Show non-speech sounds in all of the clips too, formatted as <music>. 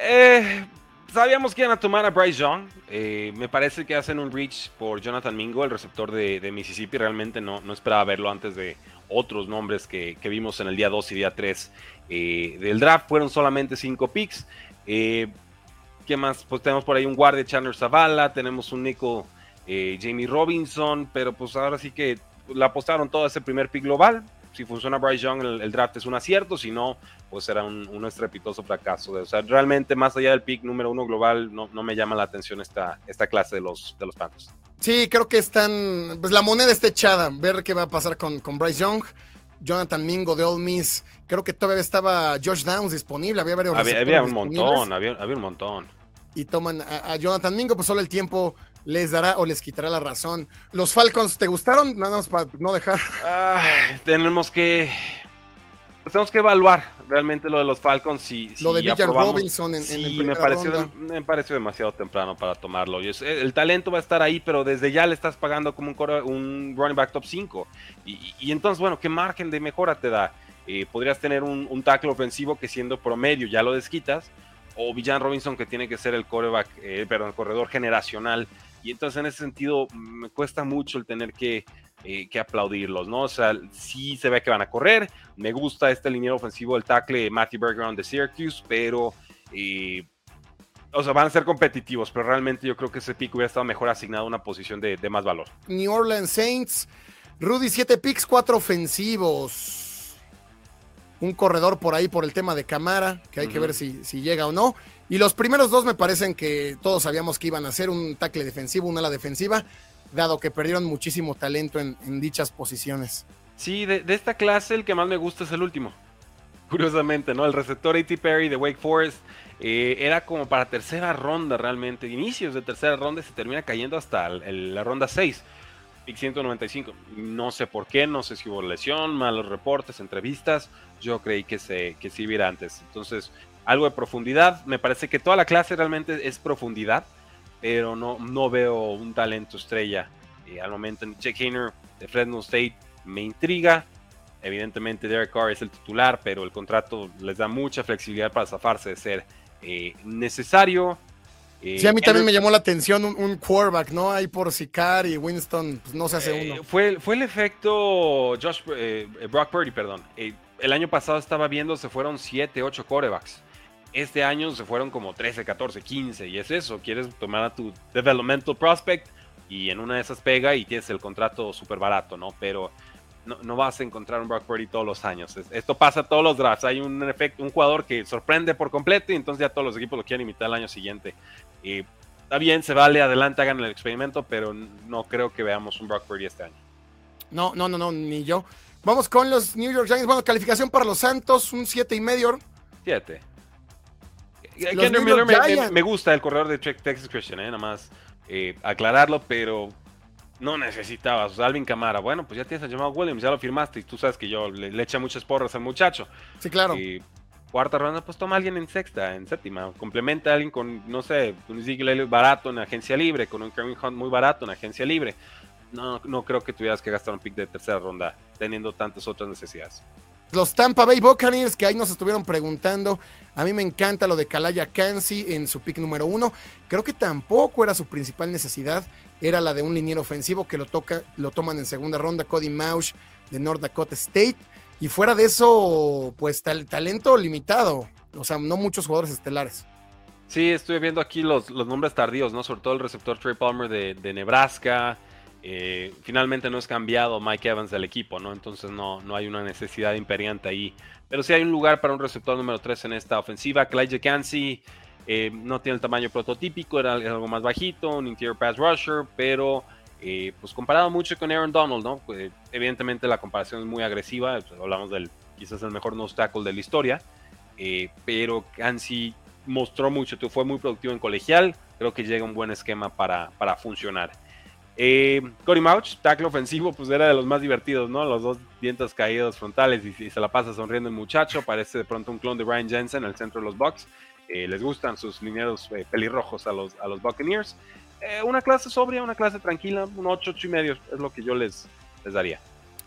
eh, sabíamos que iban a tomar a Bryce Young. Eh, me parece que hacen un reach por Jonathan Mingo, el receptor de, Mississippi. Realmente no, no, esperaba verlo antes de otros nombres que, vimos en el día 2 y día 3 eh, del draft. Fueron solamente 5 picks. ¿Qué más? Pues tenemos por ahí un guardia Chandler Zavala, tenemos un Nico Jamie Robinson, pero pues ahora sí que le apostaron todo ese primer pick global si funciona Bryce Young, el, draft es un acierto, si no, pues será un, estrepitoso fracaso. O sea, realmente más allá del pick número uno global, no, no me llama la atención esta, esta clase de los, de los Panthers. Sí, creo que están, pues la moneda está echada, ver qué va a pasar con, con Bryce Young. Jonathan Mingo de All Miss, creo que todavía estaba Josh Downs disponible, había varios Había, un montón, había, un montón. Y toman a Jonathan Mingo, pues solo el tiempo les dará o les quitará la razón. ¿Los Falcons te gustaron? Nada más para no dejar. tenemos que. Tenemos que evaluar realmente lo de los Falcons. Si, lo de Villan Robinson en, en me pareció, me pareció demasiado temprano para tomarlo. el talento va a estar ahí, pero desde ya le estás pagando como un, un running back top 5. Y, entonces, bueno, ¿qué margen de mejora te da? Eh, podrías tener un, un tackle ofensivo que siendo promedio ya lo desquitas, o Villan Robinson que tiene que ser el coreback, eh, perdón, el corredor generacional y entonces en ese sentido me cuesta mucho el tener que, eh, que aplaudirlos, ¿no? O sea, sí se ve que van a correr. Me gusta este liniero ofensivo, el tackle Matthew Bergeron de Syracuse, pero... Eh, o sea, van a ser competitivos, pero realmente yo creo que ese pick hubiera estado mejor asignado a una posición de, más valor. New Orleans Saints, Rudy, 7 picks, 4 ofensivos. Un corredor por ahí por el tema de Camara, que hay que ver si, si llega o no. Y los primeros dos me parecen que todos sabíamos que iban a ser un tackle defensivo, una ala defensiva, dado que perdieron muchísimo talento en, dichas posiciones. Sí, de, esta clase el que más me gusta es el último. <laughs> Curiosamente, ¿no? El receptor A.T. Perry de Wake Forest eh, era como para tercera ronda realmente. Inicios de tercera ronda se termina cayendo hasta la ronda 6. Pick 195. No sé por qué, no sé si hubo lesión, malos reportes, entrevistas. Yo creí que se, que sí hubiera antes. Entonces, algo de profundidad. Me parece que toda la clase realmente es profundidad, pero no, no veo un talento estrella. Eh, al momento, Jack Hayner de Fresno State me intriga. Evidentemente, Derek Carr es el titular, pero el contrato les da mucha flexibilidad para zafarse de ser eh, necesario. Eh, sí, a mí también me llamó la atención un, quarterback, ¿no? Ahí por Sicar y Winston, pues no se hace uno. Fue, fue el efecto Josh, Brock Purdy, perdón. El año pasado estaba viendo, se fueron 7, 8 quarterbacks este año se fueron como 13, 14, 15 y es eso, quieres tomar a tu developmental prospect y en una de esas pega y tienes el contrato súper barato, ¿no? Pero no, vas a encontrar un Brock Purdy todos los años. Esto pasa todos los drafts. Hay un efecto, un jugador que sorprende por completo y entonces ya todos los equipos lo quieren imitar el año siguiente. Y está bien, se vale, adelante, hagan el experimento, pero no creo que veamos un Brock Purdy este año. No, no, no, no, ni yo. Vamos con los New York Giants. Bueno, calificación para los Santos, un 7 y medio. 7. Kendrick Miller me, gusta el corredor de Texas Christian, ¿eh? nada más eh, aclararlo, pero no necesitabas. Alvin Camara, bueno, pues ya tienes a Jamal Williams, ya lo firmaste y tú sabes que yo le, echa muchas porras al muchacho. Sí, claro. Y cuarta ronda, pues toma a alguien en sexta, en séptima. Complementa a alguien con, no sé, un Ziegler barato en agencia libre, con un Kevin Hunt muy barato en agencia libre. No, no creo que tuvieras que gastar un pick de tercera ronda teniendo tantas otras necesidades. Los Tampa Bay Buccaneers, que ahí nos estuvieron preguntando. A mí me encanta lo de Kalaya Kansi en su pick número uno. Creo que tampoco era su principal necesidad. Era la de un liniero ofensivo que lo, toca, lo toman en segunda ronda, Cody Mauch de North Dakota State. Y fuera de eso, pues tal, talento limitado. O sea, no muchos jugadores estelares. Sí, estoy viendo aquí los, los nombres tardíos, ¿no? Sobre todo el receptor Trey Palmer de, de Nebraska. Eh, finalmente no es cambiado Mike Evans del equipo, ¿no? Entonces no, no hay una necesidad imperiante ahí. Pero sí hay un lugar para un receptor número 3 en esta ofensiva. Clyde Kansi eh, no tiene el tamaño prototípico, era algo más bajito, un interior pass rusher, pero eh, pues comparado mucho con Aaron Donald. Pues, evidentemente la comparación es muy agresiva, pues, hablamos del quizás el mejor nose tackle de la historia, pero Kansi mostró mucho, fue muy productivo en colegial. Creo que llega un buen esquema para, para funcionar. Eh, Cory Mouch, tackle ofensivo, pues era de los más divertidos, ¿no? Los dos dientes caídos frontales y, se la pasa sonriendo el muchacho. Parece de pronto un clon de Brian Jensen en el centro de los Bucks. Eh, les gustan sus lineados eh, pelirrojos a los, a los Buccaneers. Eh, una clase sobria, una clase tranquila, un 8, 8 y medio es lo que yo les, les daría.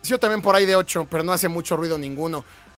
Yo también por ahí de 8, pero no hace mucho ruido ninguno.